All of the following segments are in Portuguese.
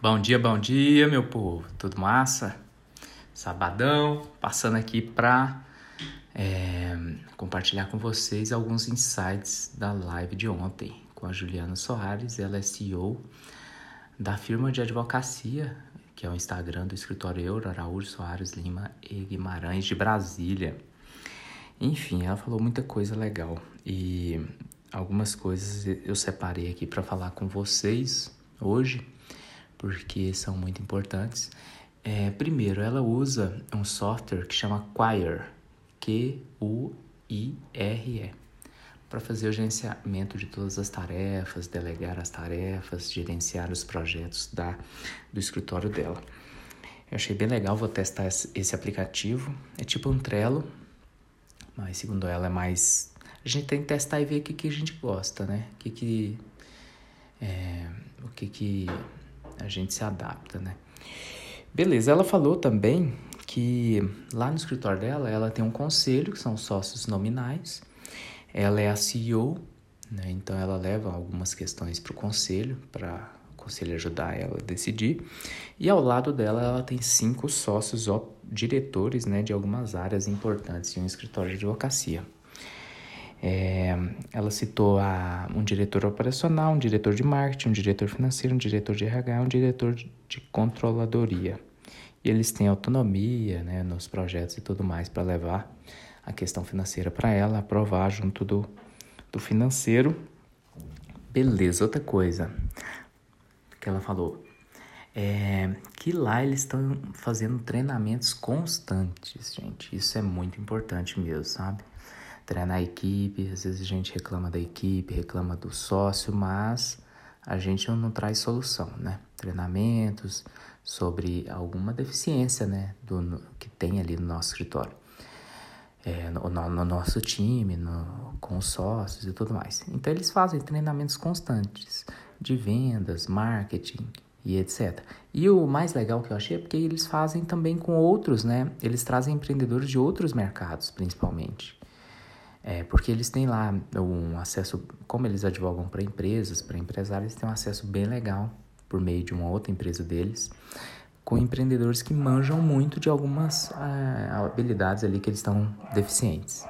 Bom dia, bom dia, meu povo. Tudo massa? Sabadão, passando aqui para é, compartilhar com vocês alguns insights da live de ontem com a Juliana Soares. Ela é CEO da firma de advocacia, que é o Instagram do escritório Euro Araújo Soares Lima e Guimarães de Brasília. Enfim, ela falou muita coisa legal e algumas coisas eu separei aqui para falar com vocês hoje porque são muito importantes. É, primeiro, ela usa um software que chama Quire, Q-U-I-R-E, para fazer o gerenciamento de todas as tarefas, delegar as tarefas, gerenciar os projetos da, do escritório dela. Eu achei bem legal, vou testar esse aplicativo. É tipo um Trello, mas segundo ela é mais. A gente tem que testar e ver o que, que a gente gosta, né? O que, que, é, o que, que a gente se adapta, né? Beleza, ela falou também que lá no escritório dela, ela tem um conselho, que são sócios nominais. Ela é a CEO, né? Então ela leva algumas questões para o conselho, para o conselho ajudar ela a decidir. E ao lado dela, ela tem cinco sócios diretores, né, de algumas áreas importantes em um escritório de advocacia. É, ela citou a, um diretor operacional, um diretor de marketing, um diretor financeiro, um diretor de RH, um diretor de, controladoria. E eles têm autonomia né, nos projetos e tudo mais para levar a questão financeira para ela, aprovar junto do, do financeiro. Beleza, outra coisa que ela falou é que lá eles estão fazendo treinamentos constantes, gente. Isso é muito importante mesmo, sabe? Treinar a equipe, às vezes a gente reclama da equipe, reclama do sócio, mas a gente não traz solução, né? Treinamentos sobre alguma deficiência, né, do, que tem ali no nosso escritório, é, no, no, nosso time, no, com os sócios e tudo mais. Então eles fazem treinamentos constantes de vendas, marketing e etc. E o mais legal que eu achei é porque eles fazem também com outros, né? Eles trazem empreendedores de outros mercados, principalmente. É, porque eles têm lá um acesso, como eles advogam para empresas, para empresários, eles têm um acesso bem legal por meio de uma outra empresa deles, com empreendedores que manjam muito de algumas ah, habilidades ali que eles estão deficientes.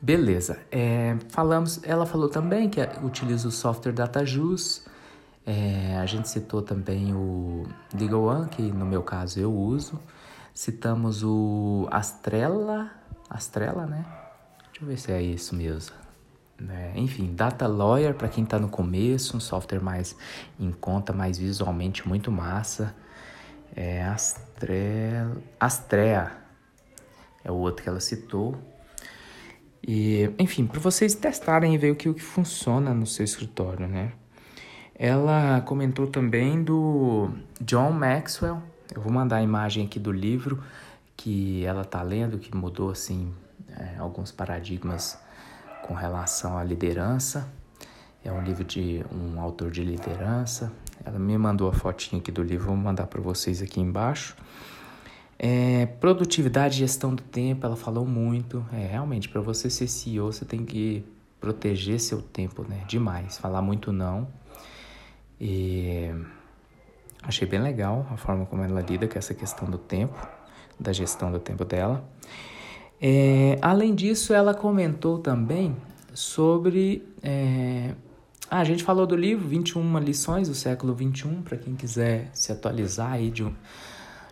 Beleza, é, falamos, ela falou também que utiliza o software DataJus, é, a gente citou também o Legal One, que no meu caso eu uso, citamos o Astrela, Astrela, né? Deixa eu ver se é isso mesmo. É, enfim, Data Lawyer para quem está no começo, um software mais em conta, mais visualmente muito massa. É Astre... Astrea é o outro que ela citou. E, enfim, para vocês testarem e ver o que, o que funciona no seu escritório, né? Ela comentou também do John Maxwell. Eu vou mandar a imagem aqui do livro que ela tá lendo, que mudou assim é, alguns paradigmas com relação à liderança. É um livro de um autor de liderança. Ela me mandou a fotinha aqui do livro, vou mandar para vocês aqui embaixo. É, produtividade e gestão do tempo, ela falou muito. É, realmente, para você ser CEO, você tem que proteger seu tempo, né? Demais. Falar muito não. E achei bem legal a forma como ela lida com essa questão do tempo, da gestão do tempo dela. É, além disso, ela comentou também sobre. É, ah, a gente falou do livro 21 lições do século 21, para quem quiser se atualizar aí de, um,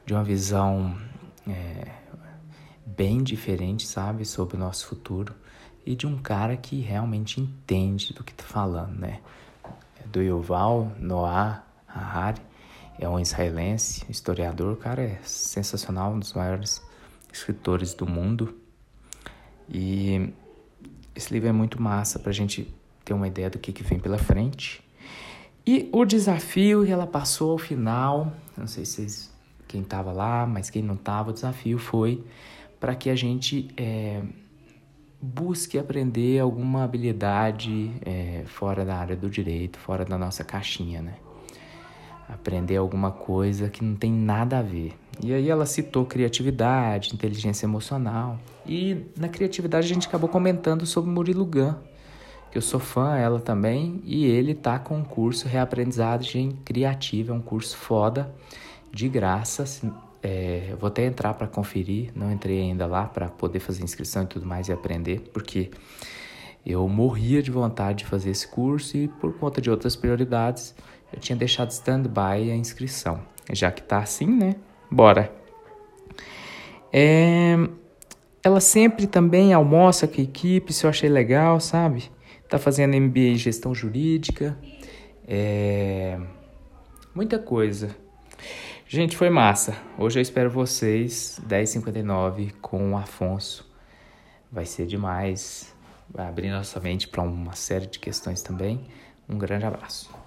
de uma visão é, bem diferente, sabe, sobre o nosso futuro. E de um cara que realmente entende do que está falando, né? É do Yuval Noah Harari, é um israelense, historiador, o cara é sensacional, um dos maiores escritores do mundo. E esse livro é muito massa para a gente ter uma ideia do que, que vem pela frente. E o desafio que ela passou ao final, não sei se vocês, quem estava lá, mas quem não estava, o desafio foi para que a gente é, busque aprender alguma habilidade é, fora da área do direito, fora da nossa caixinha, né? aprender alguma coisa que não tem nada a ver. E aí ela citou criatividade, inteligência emocional. E na criatividade a gente acabou comentando sobre Murilo Gun, que eu sou fã, ela também, e ele tá com um curso Reaprendizagem Criativa, é um curso foda, de graça. É, vou até entrar para conferir, não entrei ainda lá para poder fazer inscrição e tudo mais e aprender, porque eu morria de vontade de fazer esse curso e por conta de outras prioridades eu tinha deixado stand-by a inscrição. Já que tá assim, né? Bora! É, ela sempre também almoça com a equipe, isso eu achei legal, sabe? Tá fazendo MBA em gestão jurídica, é, muita coisa. Gente, foi massa. Hoje eu espero vocês, 10h59, com o Afonso. Vai ser demais. Vai abrir nossa mente para uma série de questões também. Um grande abraço.